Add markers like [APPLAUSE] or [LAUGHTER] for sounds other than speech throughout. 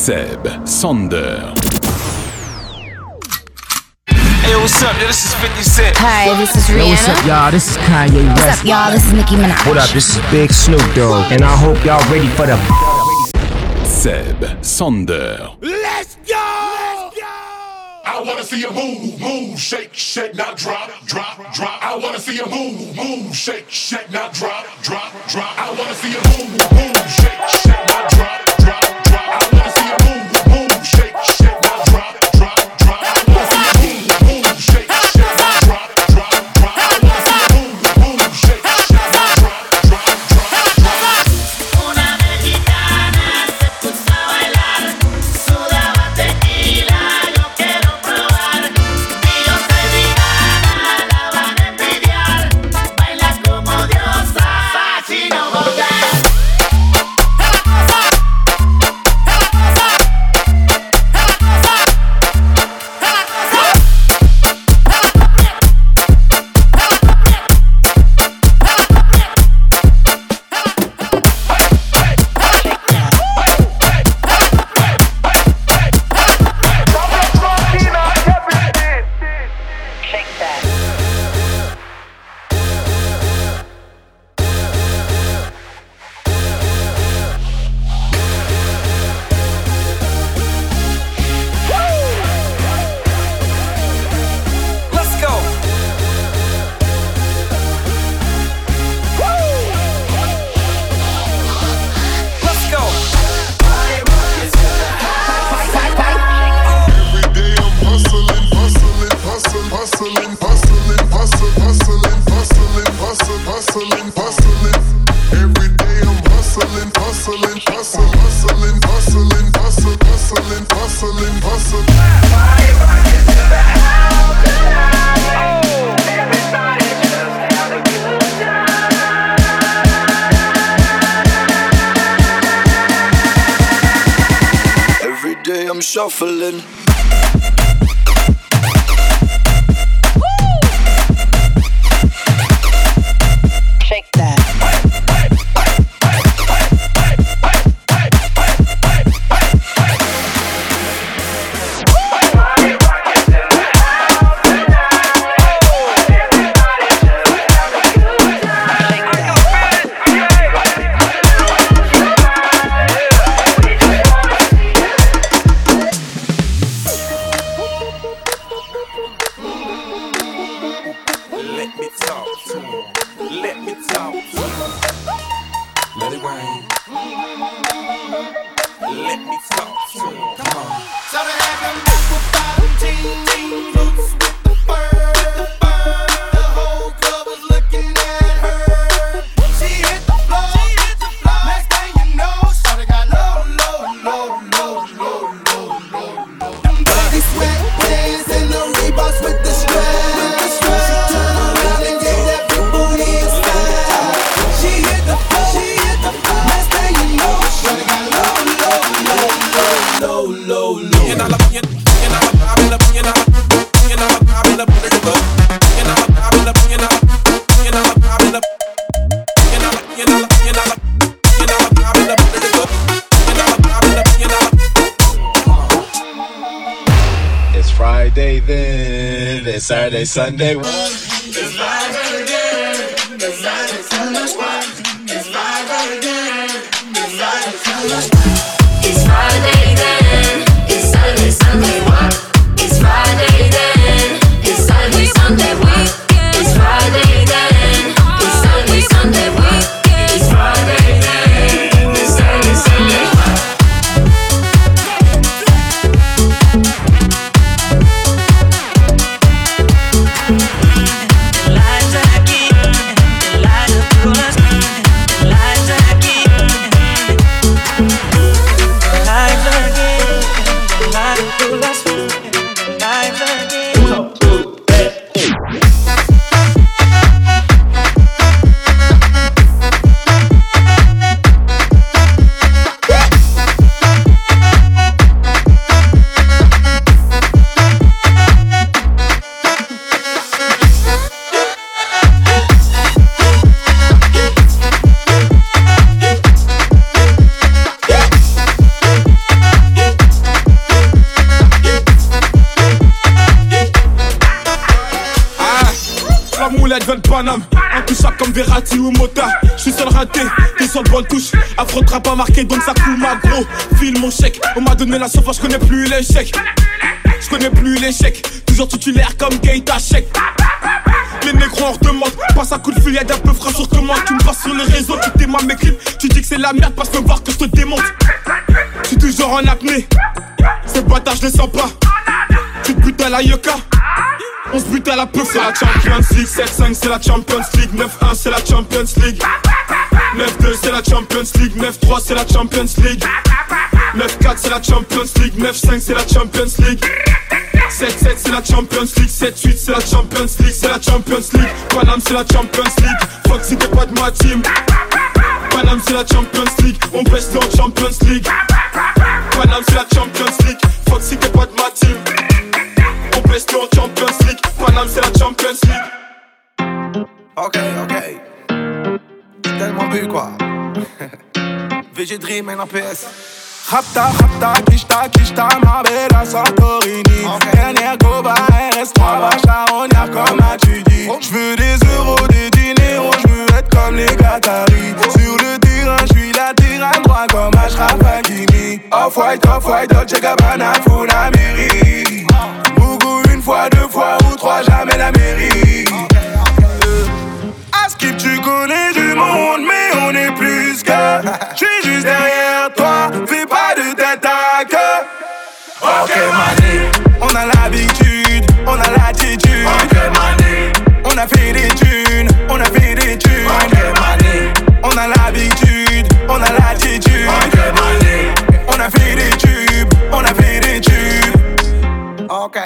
Seb Sander. Hey, what's up? Yo, this is 50 Cent. Hi, this is Rihanna. Yo, what's up, y'all? This is Kanye West. What's up, y'all? This is Nicki Minaj. What up? This is Big Snoop Dogg, and I hope y'all ready for the. Seb Sander. Let's go! Let's go! I wanna see you move, move, shake, shake, now drop, drop, drop. I wanna see you move, move, shake, shake, now drop, drop, drop. I wanna see you move, move, shake, shake. shuffling. Saturday, Sunday. ou je suis seul raté, t'es seul bonne touche. Affrontera pas marqué donc ça coule ma gros. File mon chèque, on m'a donné la sauvage, je connais plus l'échec. Je connais plus l'échec, toujours titulaire comme Gaita Check. Les négros en redemande, passe à coup de fil, y'a d'un peu frais sur commande. Tu me passes sur les réseaux, tu t'aimes mes clips, tu dis que c'est la merde parce que voir que je te démonte. Je suis toujours en apnée, ces bâtards je les sens pas. Tu te butes à la yoka on se buts à la peau, c'est la Champions League 7-5 c'est la Champions League 9-1 c'est la Champions League 9-2 c'est la Champions League 9-3 c'est la Champions League 9-4 c'est la Champions League 9-5 c'est la Champions League 7-7 c'est la Champions League 7-8 c'est la Champions League C'est la Champions League Paname c'est la Champions League Fuck si t'es pas de ma team Paname c'est la Champions League On baisse en Champions League Paname c'est la Champions League Fuck si t'es pas de ma team Baisse en Champions League Paname c'est la Champions League Ok, ok. J'ai tellement bu quoi. [LAUGHS] VG Dream and PS. Rapta, rapta, kishta, kishta, ma bella Santorini. Dernière Koba, RS3, va charognard comme as-tu dit. J'veux des euros, des diners, j'veux être comme les Qataris. Sur le terrain, j'suis la tyranne, droit comme Ashraf Hakimi. Off-white, off-white, Dolce Gabbana, Funamiri. Deux fois ou trois, jamais la mairie. À skip, tu connais du monde, mais on est plus que. J'suis juste derrière toi, fais pas de tête à queue. On a l'habitude, on a l'attitude. On a fait des thunes, on a fait des thunes. Ok, on a l'habitude, on a l'attitude. Ok, on a fait des tubes, on a fait des tubes. Ok.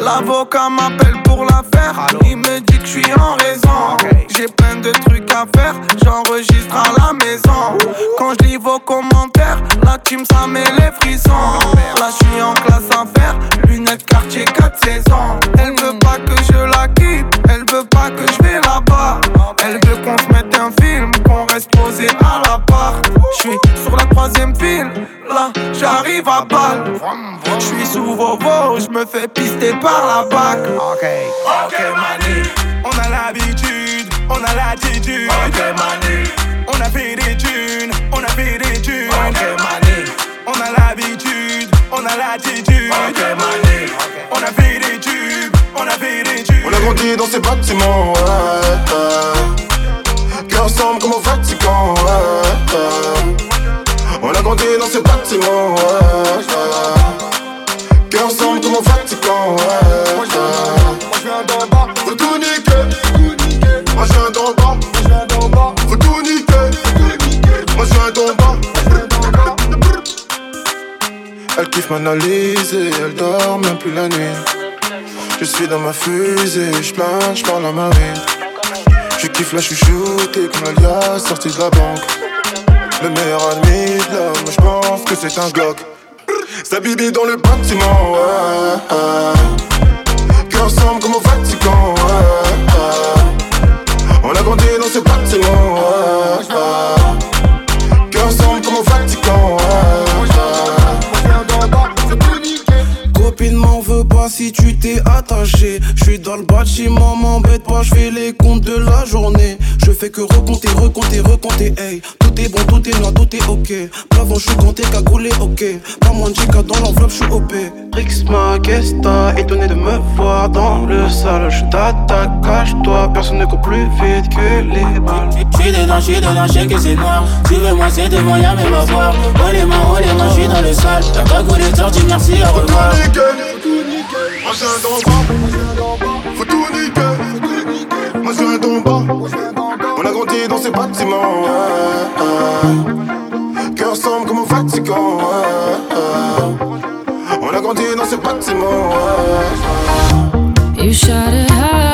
L'avocat m'appelle pour l'affaire. Il me dit que je suis en raison. J'ai plein de trucs à faire. J'enregistre à la maison. Quand je lis vos commentaires, la team ça met les frissons. Là je suis en classe à faire. Lunettes quartier 4 saisons. Elle veut pas que je la quitte. Elle veut pas que je vais là-bas. Elle veut qu'on se mette un film. Qu'on reste posé à la part. Je suis sur la troisième file. Là j'arrive à balle. Vos veaux. Je me fais pister par la bac. Ok, ok, mané. On a l'habitude, on a l'attitude. Ok, mané. On a fait des thunes, on a fait des thunes. Ok, mané. On a l'habitude, on a l'attitude. Ok, mané. On a fait des tubes, on a fait des tubes. On a grandi dans ces bâtiments, ouais, ouais. Kiffe m'analyser, elle dort même plus la nuit. Je suis dans ma fusée, je plane, je parle à ma vie. Je kiffe la chouchoute comme l'alias sorti de la banque. Le meilleur ami de l'homme, je pense que c'est un Glock. Sa bibi dans le bâtiment, ouais. Cœur ensemble comme au Vatican. On a grandi dans ce bâtiment. Pas si tu t'es attaché. Je suis dans le bâtiment, m'embête pas, je fais les comptes de la journée. Je fais que recompter, recompter, recompter, hey. Tout est bon, tout est noir, tout est ok. Plavon, je suis compté, cagoulé, ok. Pas moins de giga dans l'enveloppe, je suis OP. Rixma, qu'est-ce t'as étonné de me voir dans le salon. Je t'attaque, cache-toi, personne ne court plus vite que les balles. J'suis dedans, j'suis dedans, j'sais que c'est noir. Tu veux moi, c'est devant, y'a même à voir. Oh les mains, oh les mains, j'suis dans le sale. Cagoule est sortie, merci, au revoir. Moi je viens d'en bas, faut tout niquer. Moi je viens d'en bas, on a grandi dans ces bâtiments. Cœur ensemble comme au ouais. On a grandi dans ces bâtiments. You shout it out,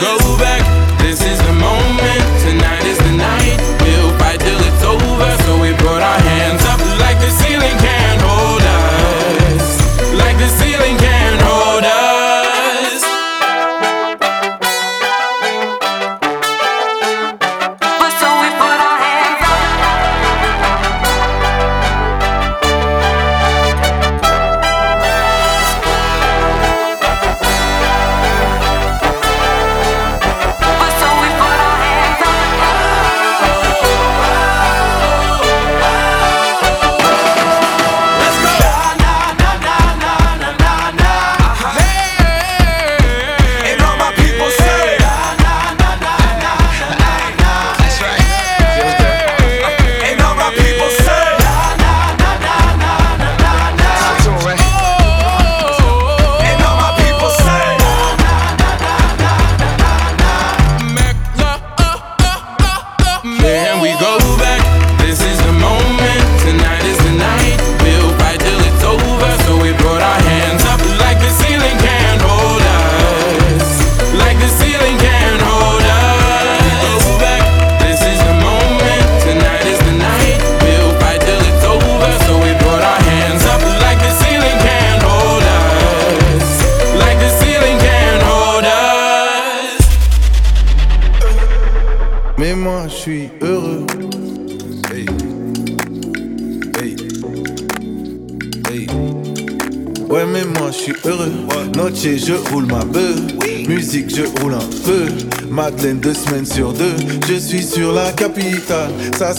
go back.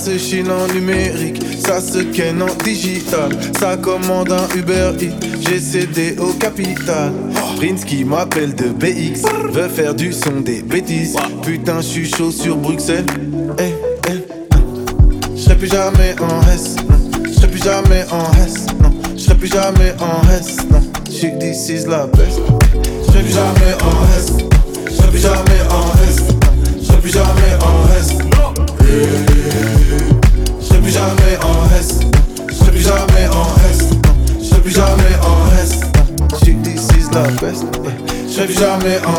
Se chine en numérique. Ça se ken en digital. Ça commande un Uber Eats. J'ai cédé au capital. Prince qui m'appelle de BX. Veut faire du son des bêtises. Putain, je suis chaud sur Bruxelles. Eh, eh, je serai plus jamais en S. Je serai plus jamais en S. Non, je serai plus jamais en S. Non, j'suis this is la best. Je plus jamais en S. Je serai plus jamais en S. Je serai plus jamais en S. Je serai plus jamais en S. Je serai plus jamais en S. Je serai plus jamais en S. J'suis this is best. Je serai plus jamais en.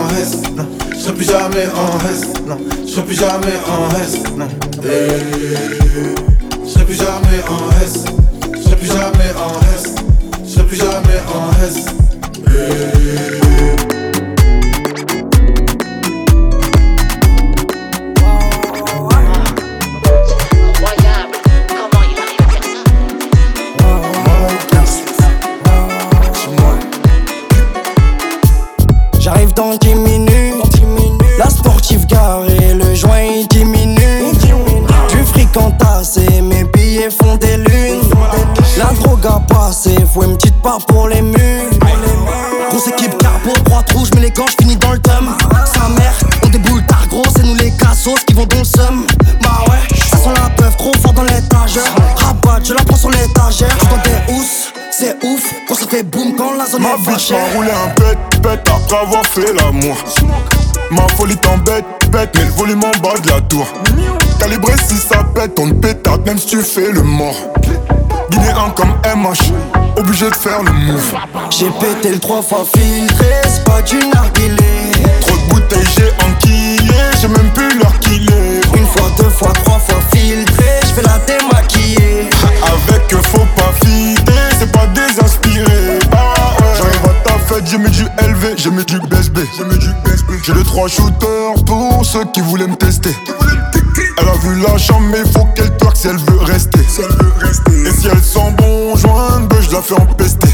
Non, je serai plus jamais en. Non, je serai plus jamais en. Non. Je serai plus jamais en S. Je serai plus jamais en S. Je serai plus jamais en S. part pour les murs. Grosse équipe carbo, droite rouge, mais les gants, finis dans le thum. Sa mère, on déboule tard gros, c'est nous les cassos qui vont dans le seum. Bah ouais, ça sent la peuf, trop fort dans l'étagère. Rabat, je la prends sur l'étagère. Je dans des housses, c'est ouf, quand ça fait boum quand la zone Ma est pas bitch m'a roulé un bête, bête après avoir fait l'amour. Ma folie t'embête, bête, mais le volume en bas de la tour. Calibré si ça pète, on te pétarde même si tu fais le mort. Guinéen comme MH, obligé de faire le move. J'ai pété le trois fois filtré, c'est pas du narguilé. Trop de bouteilles, j'ai enquillé, j'ai même plus l'heure qu'il est. Une fois, deux fois, trois fois filtré, je vais la démaquiller. Avec eux, faut pas fider, c'est pas désinspiré. Ah ouais. J'arrive à ta fête, j'ai mis du LV, j'ai mis du BSB. J'ai mis du BSB. J'ai les trois shooters pour ceux qui voulaient me tester. Elle a vu la chambre, mais faut fais empester.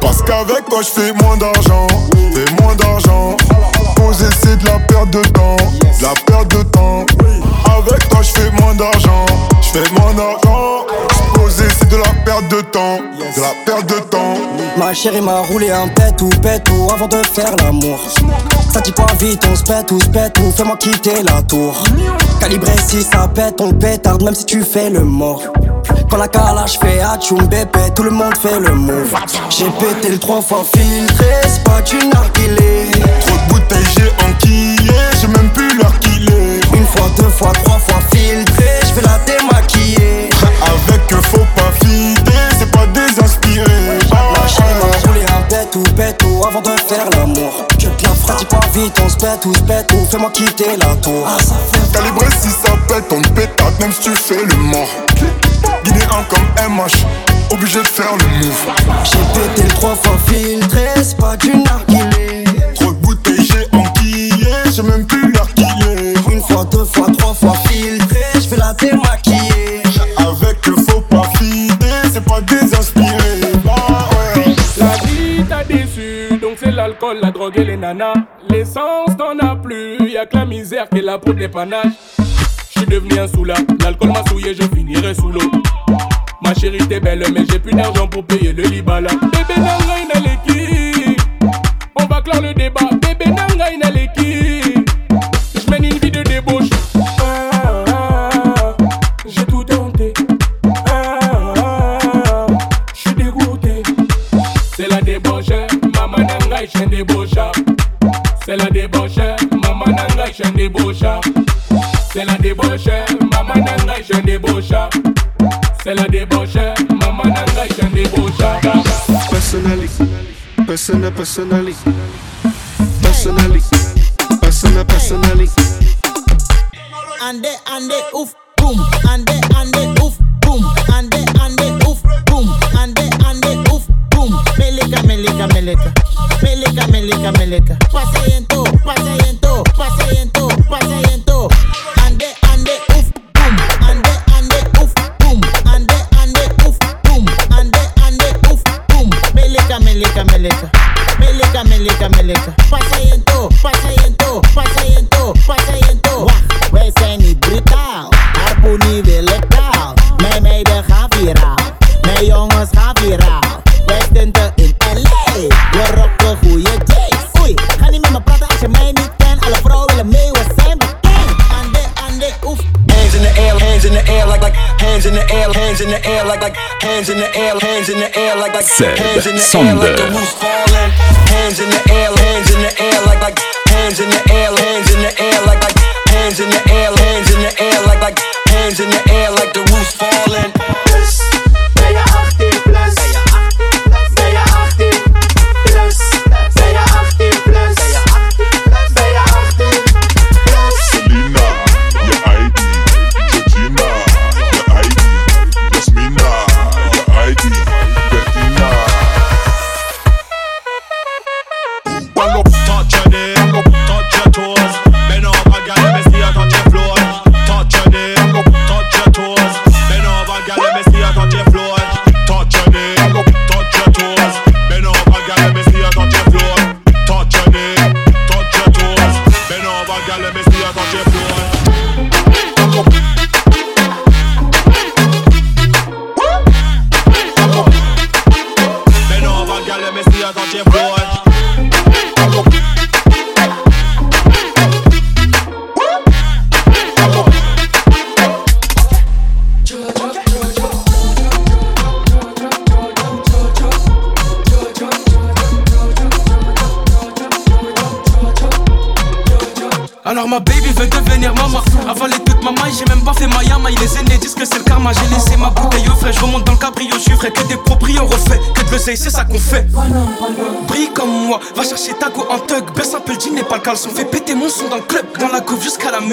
Parce qu'avec toi, je fais moins d'argent. Fais moins d'argent. Poser, c'est de la perte de temps. De la perte de temps. Avec toi, je fais moins d'argent. Je fais moins d'argent. Poser, c'est de la perte de temps. De la perte de temps. Ma chérie m'a roulé un pet ou pet ou avant de faire l'amour. Ça dit pas vite, on se pète ou se pète ou fais-moi quitter la tour. Calibré si ça pète, on pétarde même si tu fais le mort. Quand la calage fait atchoum bébé, tout le monde fait le move. J'ai pété le trois fois filtré, c'est pas du narguilé. Trop de bouteilles, j'ai enquillé. J'ai même plus l'heure qu'il est. Une fois, deux fois, trois fois filtré, je vais la démaquiller. Avant de faire l'amour. Je te la frappe, dis pas vite, on se pète ou se pète ou fais-moi quitter la tour. Calibré si ça pète, on te pétarde même si tu fais le mort. Guinéen comme MH, obligé de faire le move. J'ai pété le trois fois filtré, c'est pas du narguilé. Trop de bouteilles, j'ai enquillé, j'ai même plus est. Une fois, deux fois, trois fois filtré, je la démaquiller. Avec eux, faut pas fider, c'est pas désinspiré. L'alcool, la drogue et les nanas. L'essence t'en as plus, y'a que la misère qui est là pour dépannage. J'suis devenu un soula, l'alcool m'a souillé, je finirai sous l'eau. Ma chérie t'es belle, mais j'ai plus d'argent pour payer le libala. Maman nanga débauche. C'est la débauche, maman nanga chaîne débauche. C'est la débauche, maman nanga chaîne débauche. Personally, persona, personally, personally, persona, personally. Ande, ande, ouf, boom. Ande, ande, ouf, boom. Ande, ande, ouf, boom. Ande, ande, ouf, boom. Meleka, meleka, meleka. Meleka, meleka, meleka. Pase yento, pase yento, pase yento, hands in the air, like like hands in the air, hands in the air, like like hands in the air, like the falling. Hands in the air, hands in the air, like like hands in the air, hands in the air, like like hands in the air, hands in the air, like like hands in the air, like the roof falling.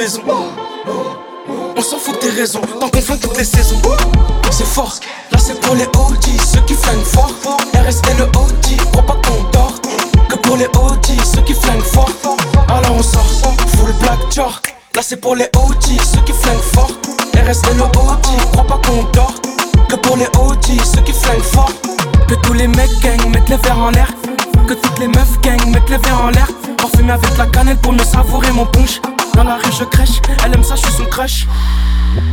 Couve jusqu'à je crèche, elle aime ça, je suis son crush.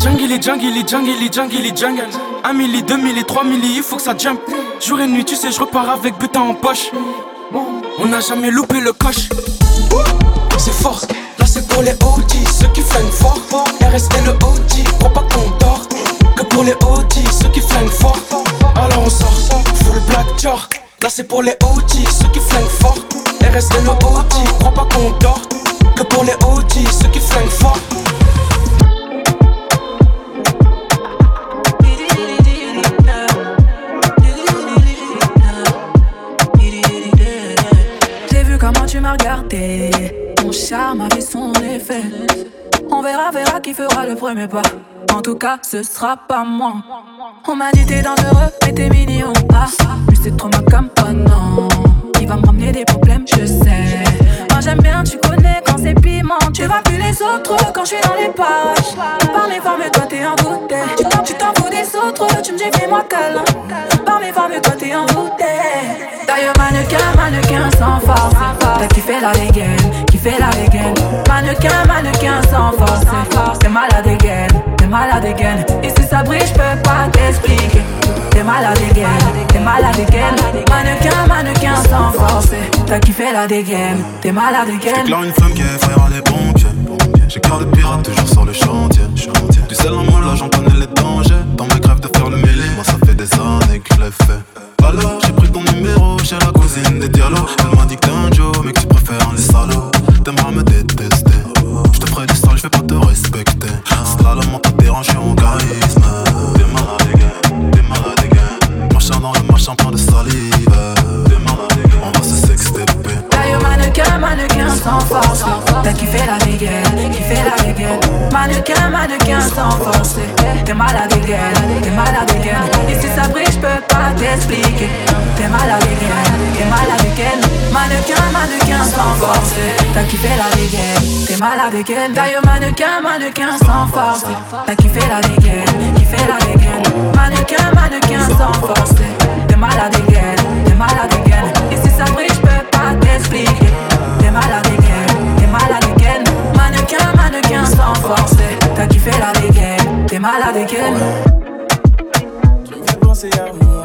Jungly, jungly, jungly, jungly, jungle. 1 milli, 2 milli, 3 milli, il faut que ça jump. Jour et nuit, tu sais, je repars avec butin en poche. On n'a jamais loupé le coche. C'est fort, là c'est pour les OG, ceux qui flinguent fort. RS et le OG, crois pas qu'on dort. Que pour les OG, ceux qui flinguent fort. Alors on sort, full black jar. Là c'est pour les OG, ceux qui flinguent fort. RS et le OG, crois pas qu'on dort. Que pour les OG, ceux qui flinguent fort. J'ai vu comment tu m'as regardé. Mon charme avait son effet. On verra, verra qui fera le premier pas. En tout cas, ce sera pas moi. On m'a dit t'es dangereux, mais t'es mignon. Ah, lui c'est trop ma cam, oh non. Il va me ramener des problèmes, je sais. J'aime bien, tu connais quand c'est piment. Tu vois plus les autres quand je suis dans les parages. Par mes formes, toi t'es envoûté. Tu t'en- Tu t'en fous des autres, tu me dis fais-moi câlin. Par mes formes, toi t'es envoûté. Mannequin, mannequin sans force. T'as kiffé la dégaine, kiffé la dégaine. Mannequin, mannequin sans force. T'es malade dégaine, t'es malade dégaine. Et si ça brille, je peux pas t'expliquer. T'es malade dégaine, t'es malade dégaine. Mannequin, mannequin sans force. T'as kiffé la dégaine, t'es malade dégaine. J'éclaire une flamme qui effrayera les pompiers. J'ai cœur de pirate toujours sur le chantier. Tu sais, l'amour là, j'en connais les dangers. Dans mes rêves de faire le mêlé, moi ça fait des années que je l'ai fait. Alors, j'ai pris ton numéro chez la cousine des dialogues. Elle m'a dit que t'es un Joe, mais que tu préfères les salauds. T'aimeras me détester. Je te ferai du sale, je vais pas te respecter. C'est là le mental dérange en charisme. T'es malade, gars, t'es malade, gars. Marchant dans le marchand plein de salive. T'es malade, gars, on va se sextaper. D'ailleurs, mannequin, mannequin sans force. T'as kiffé la dégaine. Mannequin, mannequin sans force. T'es malade dégaine, t'es malade. Et si ça brille, je peux pas t'expliquer. T'es malade dégaine, t'es malade dégaine. Mannequin, mannequin sans force. T'as kiffé la dégaine, t'es malade dégaine. D'ailleurs, mannequin, mannequin sans force. T'as kiffé la dégaine, kiffé la dégaine. Mannequin, mannequin sans force. T'es malade dégaine, t'es malade forcé. T'as kiffé la dégaine, t'es malade et qu'elle. Je vais penser à vous.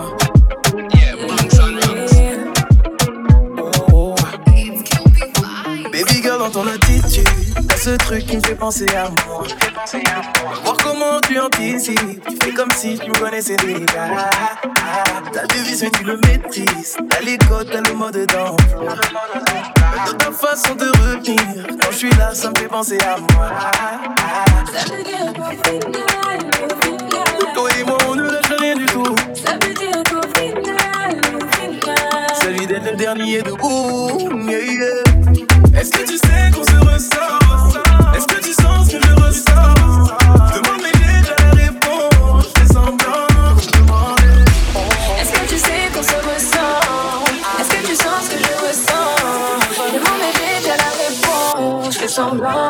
Ce truc qui me fait penser à moi. Voir comment tu anticipes, tu fais comme si tu me connaissais déjà. T'as des vices mais tu le maîtrises, t'as les codes, t'as le mode d'emploi. Dans ta façon de revenir, quand je suis là, ça me fait penser à moi. Toi et moi, on ne lâche rien du tout. Celui d'être le dernier debout. Yeah. Est-ce que tu sais qu'on se ressent Est-ce que tu sens ce que je ressens Demande mais j'ai déjà la réponse. Je fais semblant. Est-ce que tu sais qu'on se ressent Est-ce que tu sens ce que je ressens Demande mais j'ai déjà la réponse. Je fais semblant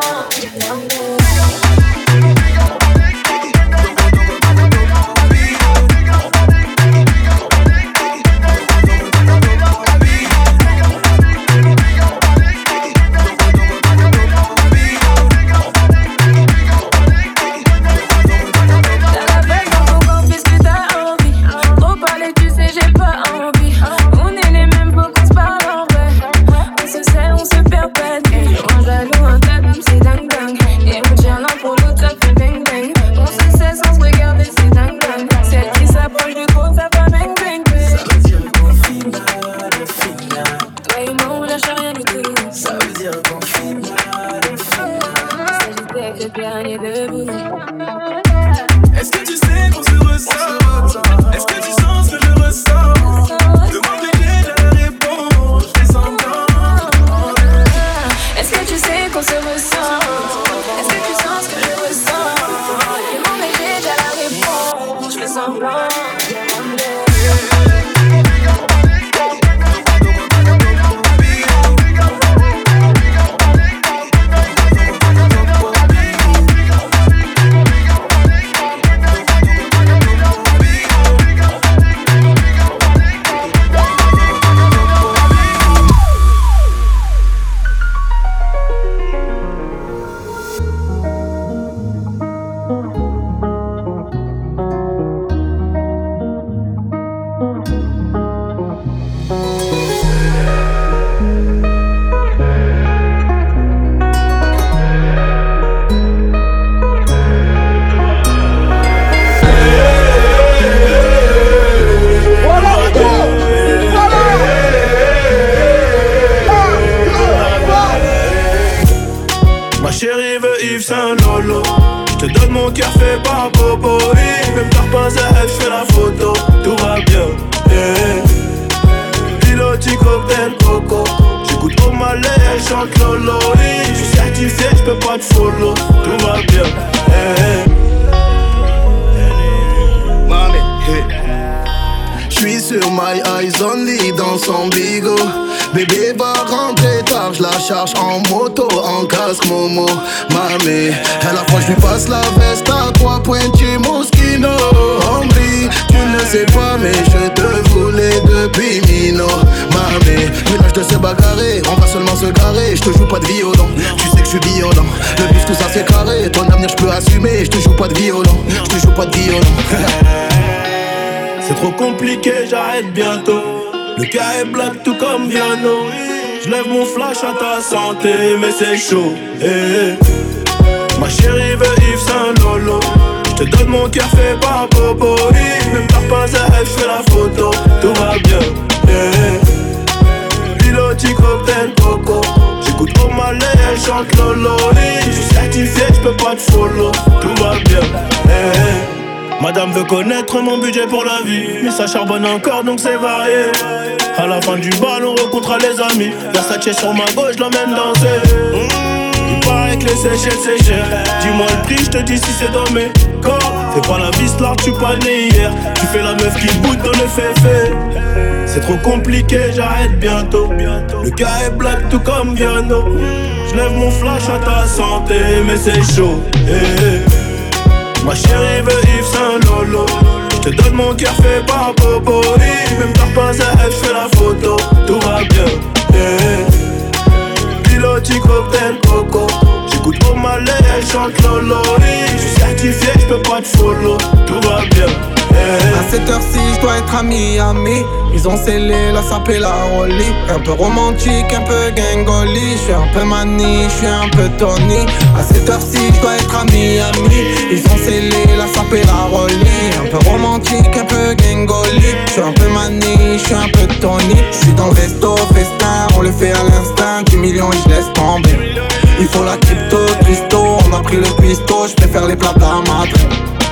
Pas à elle, je fais la photo. Tout va bien. Yeah. Piloti cocktail coco. J'écoute au malais, chante Lolo. Je suis certifié, je peux pas te follow. Tout va bien. Yeah. Mami, hey. J'suis sur my eyes only dans son bigot Bébé va rentrer tard, je la charge en moto, en casque Momo. Mamé, à la fois je lui passe la veste à trois pointus Moschino Hombre, tu ne sais pas mais je te voulais depuis Mino. Mamé, village de se bagarrer, on va seulement se garer. Je te joue pas de violon, tu sais que je suis violent. Le bif tout ça c'est carré, ton avenir je peux assumer Je te joue pas de violon, je te joue pas de violon [LAUGHS] C'est trop compliqué, j'arrête bientôt. Le cas est black tout comme Viano. Je lève mon flash à ta santé, mais c'est chaud. eh, eh. Ma chérie veut Yves Saint Lolo. Je te donne mon cœur fait par Bobo. Et Même t'as pas à elle, je fais la photo. Tout va bien. eh. Piloti cocktail coco. J'écoute au malais, elle chante Lolo. Je suis certifié, je peux pas te follow. Tout va bien. eh. Madame veut connaître mon budget pour la vie Mais ça charbonne encore donc c'est varié. À la fin du bal on rencontrera les amis. Versace sur ma gauche, l'emmène danser. Il paraît que les Seychelles c'est cher Dis-moi le prix, je te dis si c'est dans mes corps. Fais pas la vis là, tu pas né hier. Tu fais la meuf qui boude dans le féfé C'est trop compliqué, j'arrête bientôt. Le cas est black tout comme Viano. Je lève mon flash à ta santé mais c'est chaud. Eh, eh. Ma chérie veut Yves Saint Lolo. Je te donne mon cœur fait par Bobo Et Même t'as pas à elle, la photo. Tout va bien. Yeah. Piloti cocktail coco. J'écoute au malais, elle chante Lolo. Je suis certifié, je peux pas te follow. Tout va bien À cette heure-ci, je dois être à Miami. Ils ont scellé la sape et la rollie. Un peu romantique, un peu gangoli. Je suis un peu mani, je suis un peu Tony. À cette heure-ci, je dois être à Miami. Ils ont scellé la sape et la rollie. Un peu romantique, un peu gangoli. Je suis un peu mani, je suis un peu Tony. Je suis dans le resto, festin, on le fait à l'instinct. 10 millions, je laisse tomber. Il faut la crypto, Christo, on a pris le pisto, je préfère les plats à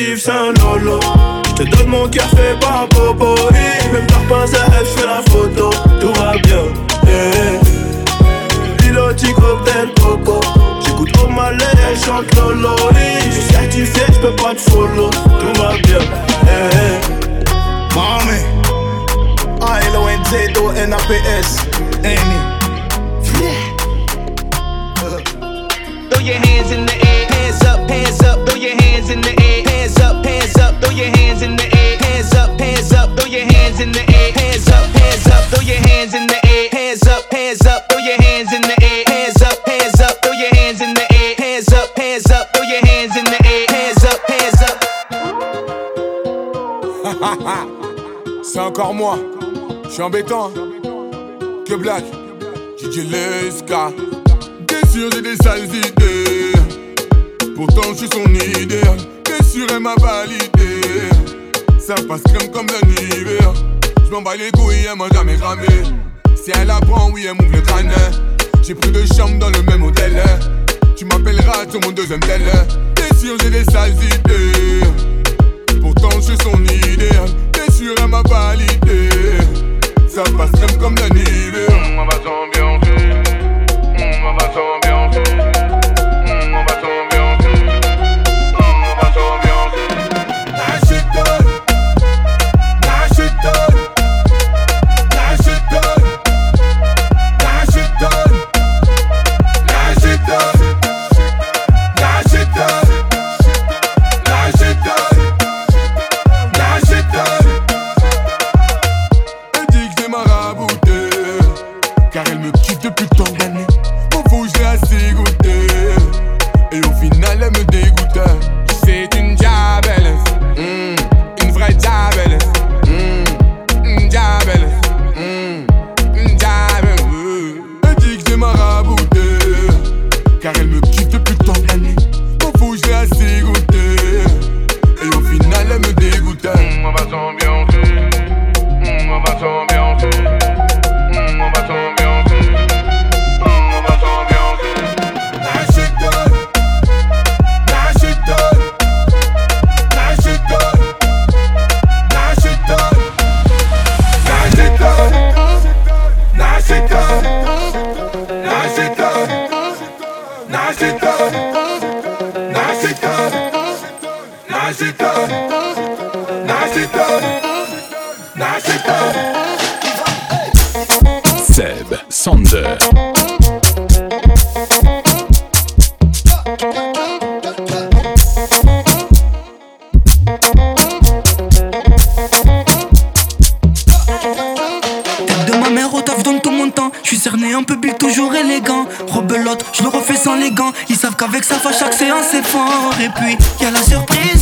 Yves Saint Lolo. Je te donne mon cœur fait par Bobo. Et même par pince à elle, je la photo. Tout va bien. Eh. Piloti cocktail coco. J'écoute au malais, elle chante Lolo. Je suis certifié, je peux pas te follow. Tout va bien. Eh. Mami. A-L-O-N-Z, N-A-P-S. Annie. Throw your hands in the hands up, hands up, throw your hands in the air, hands up, hands up, throw your hands up, up. C'est encore moi. Je suis embêtant. Que black. DJ Leska. Bien sûr, j'ai des sales idées. Pourtant, je suis son idéal. Bien sûr, elle m'a validé. Ça passe crème comme. Je m'en bats les couilles, elle m'a jamais cramé. Si elle apprend, oui, elle m'ouvre le crâne. J'ai pris deux chambres dans le même hôtel. Tu m'appelleras sur mon deuxième tel. Bien sûr, j'ai des sales idées. Pourtant je suis son idéal Bien sûr elle m'a validé Ça passe crème comme la nive On va va suis cerné un public toujours élégant. Rebelote, je le refais sans les gants. Ils savent qu'avec ça, à chaque séance c'est fort. Et puis, y a la surprise.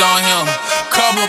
On him, couple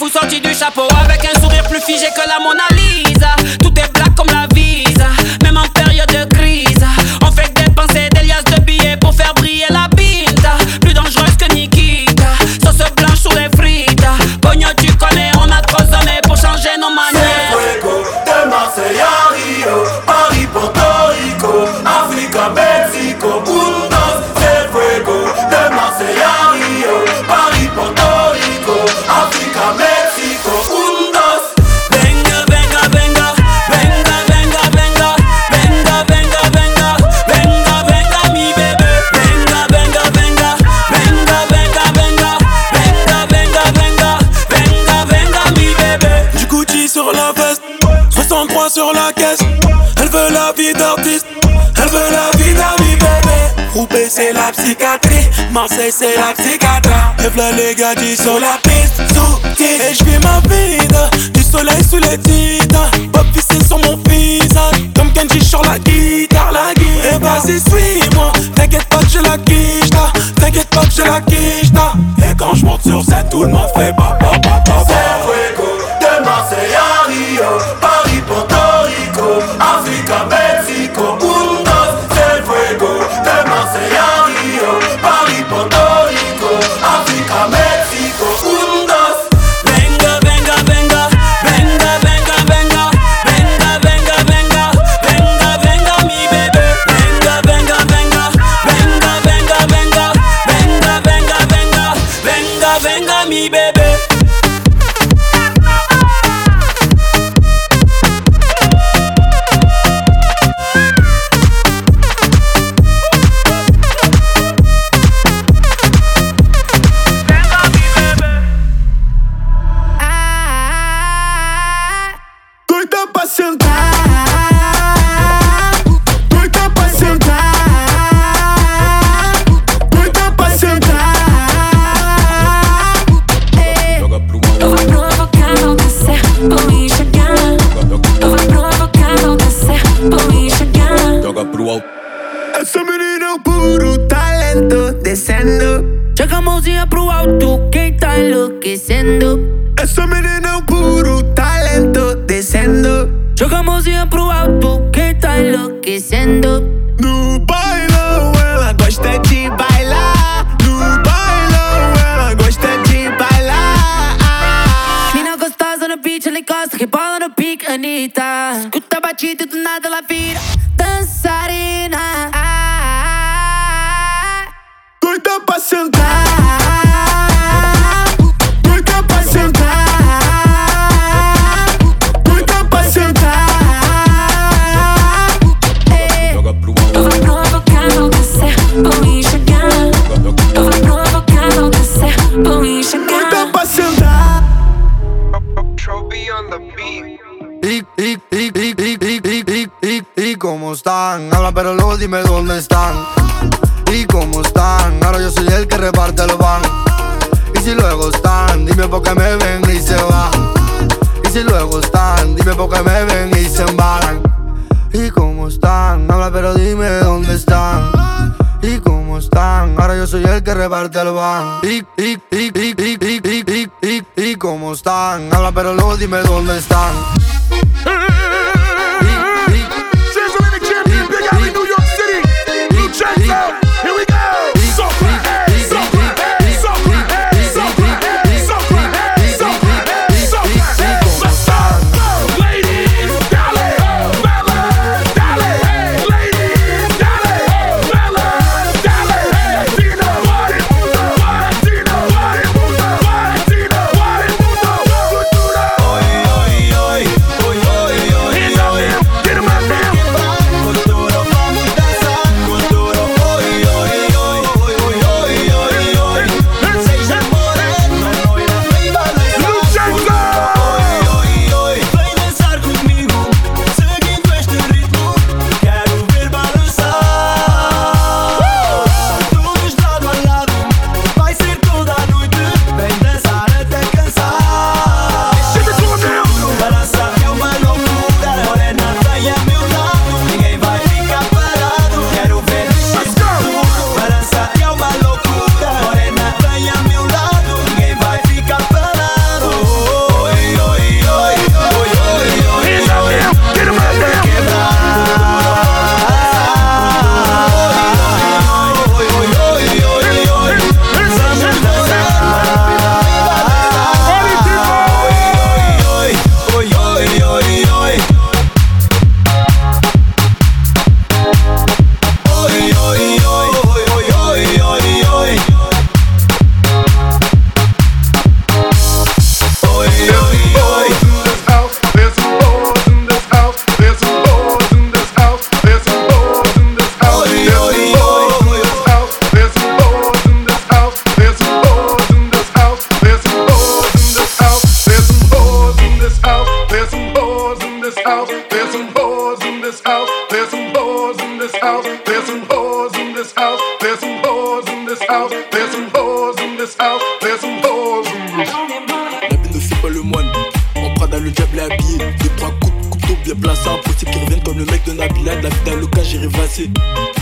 foule sortie du chapeau. Avec un sourire plus figé que la Mona psychiatrie. Marseille, c'est la psychiatrie. Et voilà les gars, ils sont la piste. Et je ma vie. Du soleil sous les titres. Bob fixé sur mon visage. Comme Kenji sur la guitare, la guitare. Et vas-y, suis-moi. T'inquiète pas que je la quiche, T'inquiète pas que je la quiche, Et quand je monte sur scène, tout le monde fait papa, papa, Y, y, cómo están. Habla pero luego dime dónde están.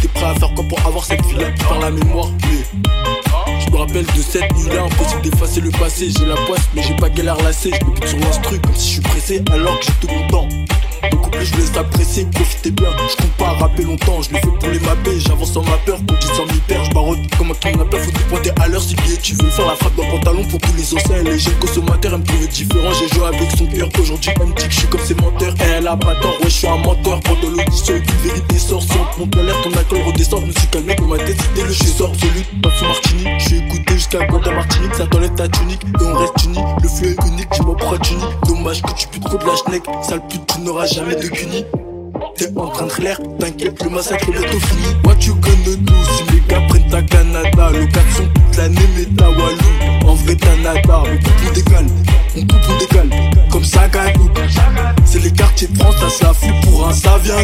T'es prêt à faire quoi pour avoir cette vie-là Par la mémoire, mais. Je me rappelle de cette nuit-là, impossible d'effacer le passé. J'ai la poisse, mais j'ai pas galère lassée. Je m'occupe sur l'instru comme si je suis pressé, alors que j'ai tout couplet, je laisse apprécier, profitez bien. Je compte pas rapper longtemps, je le fais pour les mapper. J'avance sans ma peur, pour 10 sans m'y perdre. Je barote comme un kidnappeur, faut te pointer à l'heure si billet tu veux. Faire la frappe dans le pantalon pour tous les anciens. Les jeunes consommateurs, elle me trouvaient différent. J'ai joué avec son cœur. Aujourd'hui, elle me dit que je suis comme ses menteurs. Elle a pas tort, ouais, je suis un menteur. Pendant l'audition, une vérité sort. Sans mon alerte, ton alcool redescend. Je me suis calmé dans ma tête, c'était le chez. Celui pas sous Martini. Je suis écouté jusqu'à quand ta Martinique. Ça t'enlève ta tunique et on reste unis. Le flux est unique, tu nies. Dommage que tu putes trop de la schneck. Sale pute, tu n'auras jamais de T'es en train de l'air, t'inquiète, le massacre bientôt fini. What you gonna do si les gars prennent ta Canada? Location toute l'année, mais ta Walou. En vrai, t'as. On coupe, on décale, on coupe, on décale. Comme ça, gagne C'est les quartiers de France, ça se la fout pour un, ça vient?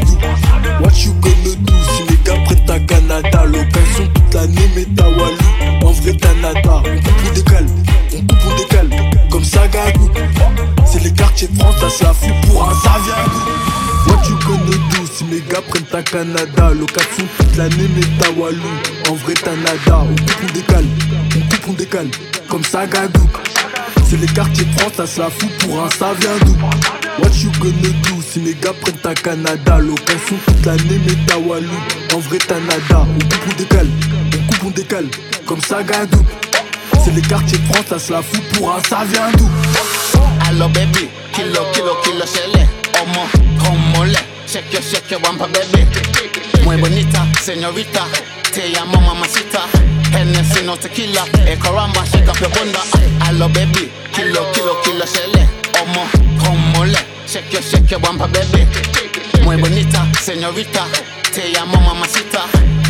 What you gonna do si les gars prennent ta Canada? Location toute l'année, mais ta Walou. En vrai, t'as. On coupe, on décale, on coupe, on décale. Comme ça, gagne C'est les quartiers de France, ça se la fout pour un, ça vient? What you gonna do si mes gars prennent ta Canada Location toute l'année mais ta Walou En vrai t'as nada. On coupe on décale On coupe on décale Comme ça gadou. C'est les quartiers de France ça se la fout pour un ça vient d'où? What you gonna do si mes gars prennent ta Canada Location toute l'année mais ta Walou En vrai t'as nada. On coupe on décale On coupe on décale Comme ça gadou. C'est les quartiers de France ça se la fout pour un ça vient d'où? Allo baby, kilo, kilo, kilo shele Omo, homole, shake your, shake your wampa baby Muy bonita, señorita Te llamo mamacita. Hennessy, no tequila Eh caramba, shake up your bunda Allo baby, kilo, kilo, kilo shele Omo, shake your, shake your wampa baby Muy bonita, señorita Te llamo mamacita.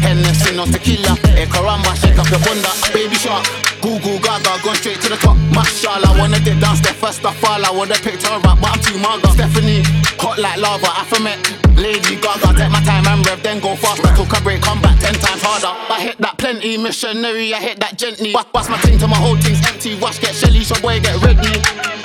Hennessy, no tequila Eh caramba, shake up your bunda Baby shark, goo goo gaga Gone straight to the top, mashallah. Wanna get downstairs first of all I would've picked her up, but I'm too maga Stephanie, hot like lava Afromet, Lady Gaga Take my time and rev, then go faster Took a break, come back ten times harder. I hit that plenty, missionary I hit that gently. Bust, bust my ting till my whole thing's empty. Wash, get shelly, so boy get ready.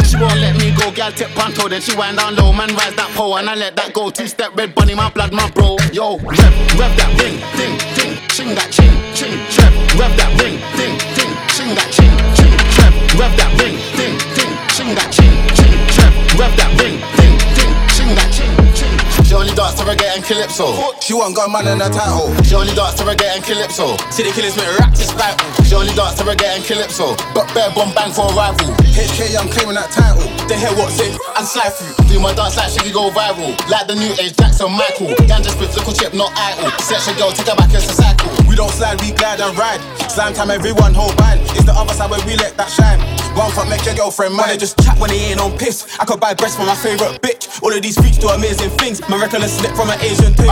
She won't let me go, gal tip panto Then she wind down low, man rise that pole And I let that go, two-step red bunny My blood, my bro, yo Rev, rev that ring, ding, ding. Ching that ching, ching, rev. Rev that ring, ding, ding Ching that ching, ching, rev Rev that ring, ding, ding. Ching that ching, ching, rev Rev that ring, ding, ding. Ching that ching She only dance to reggae and calypso She won't got man in her title She only dance to reggae and calypso See the killers make rap this battle She only dance to reggae and calypso But bare bomb bang for a rival HK I'm claiming that title They hear what's it and slide through Do my dance like she go viral Like the new age Jackson Michael Ganja spit little chip not idle your girl take her back it's a cycle We don't slide, we glide and ride. Slam time, everyone hold band. It's the other side where we let that shine. One front, make your girlfriend mine. Wanna just chat when they ain't on piss. I could buy breasts for my favorite bitch. All of these freaks do amazing things. Miraculous slip from an Asian thing.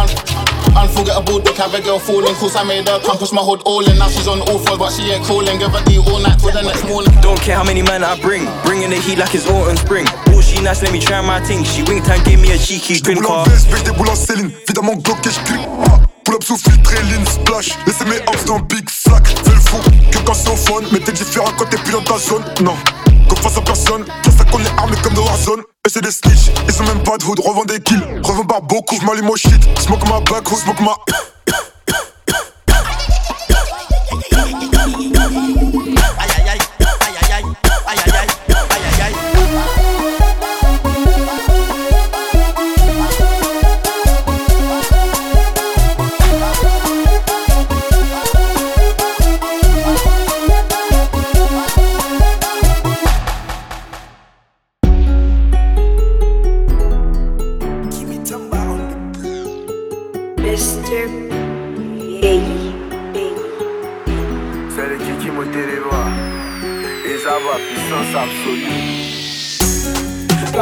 Unforgettable look, have a girl falling Cause I made her come push my hood all in Now she's on all fours but she ain't calling Give her the all night till the next morning Don't care how many men I bring, bringing the heat like it's autumn spring. Oh, she nice, let me try my thing. She winked and gave me a cheeky grin Boule en car. veste, des boules en Céline. Évidemment bloqué, je clique pas. Pull up sous filtré, lean splash. Laissez mes hops dans Big Flac. Fais le fou, que quand c'est au phone. Mais t'es différent quand t'es plus dans ta zone. Non, comme face à personne. Pour ça qu'on est armé comme dans Warzone. Eux c'est des snitch, ils ont même pas de hood. Revends des kills, revends par beaucoup. J'm'allume au shit, smoke ma back, smoke ma.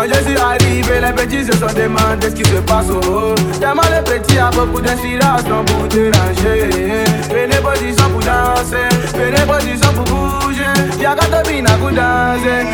Je suis arrivé, les petits se sont demandés ce qui se passe oh, oh. Tellement les petits a beaucoup d'inspiration pour te ranger Venez position pour danser, venez position pour bouger Y'a qu'à te bina pour danser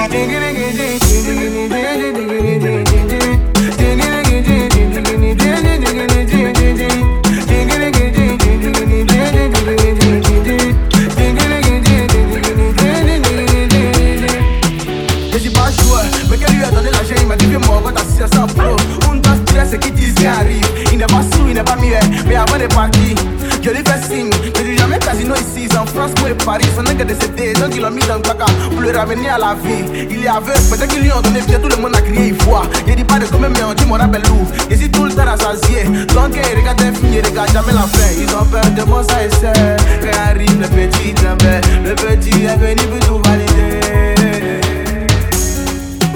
yourself bro Un, dos, tres, et qui disent arrive Il n'est pas sous, il n'est pas muet Mais avant de partir je lui fais signe Je dis jamais casino ici En France, moi et Paris. Son nègre décédé Donc ils l'ont mis dans le caca. Pour le ramener à la vie Il est aveugle Peut-être qu'ils lui ont donné pied Tout le monde a crié il voit Je dis pas de comme mais on dit mon rappel lourd Je suis tout le temps rassasié Donc eh, ils regardent un film Ils regardent jamais la fin. Ils ont peur de mon ça et Quand arrive le petit demain Le petit est venu pour tout valider.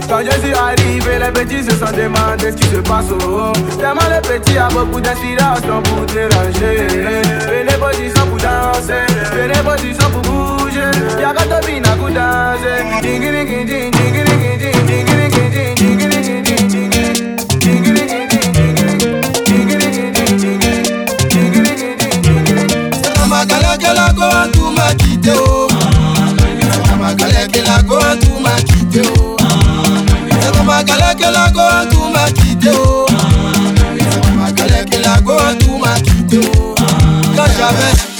Quand je suis arrivé, les petits se sont demandé ce qui se passe oh. Tellement le petit a beaucoup d'inspiration pour déranger Et les positions pour danser Et les positions pour bouger Y'a qu'à te vina pour danser Jingiri jing jing jingiri jing jing jingiri jing jing jingiri jing jing jingiri Jingiri jing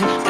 song.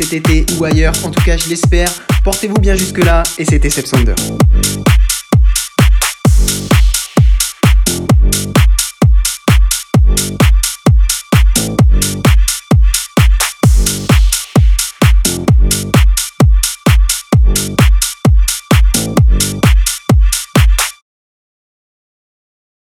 Cet été ou ailleurs. En tout cas, je l'espère. Portez-vous bien jusque-là et c'était Seb Sander.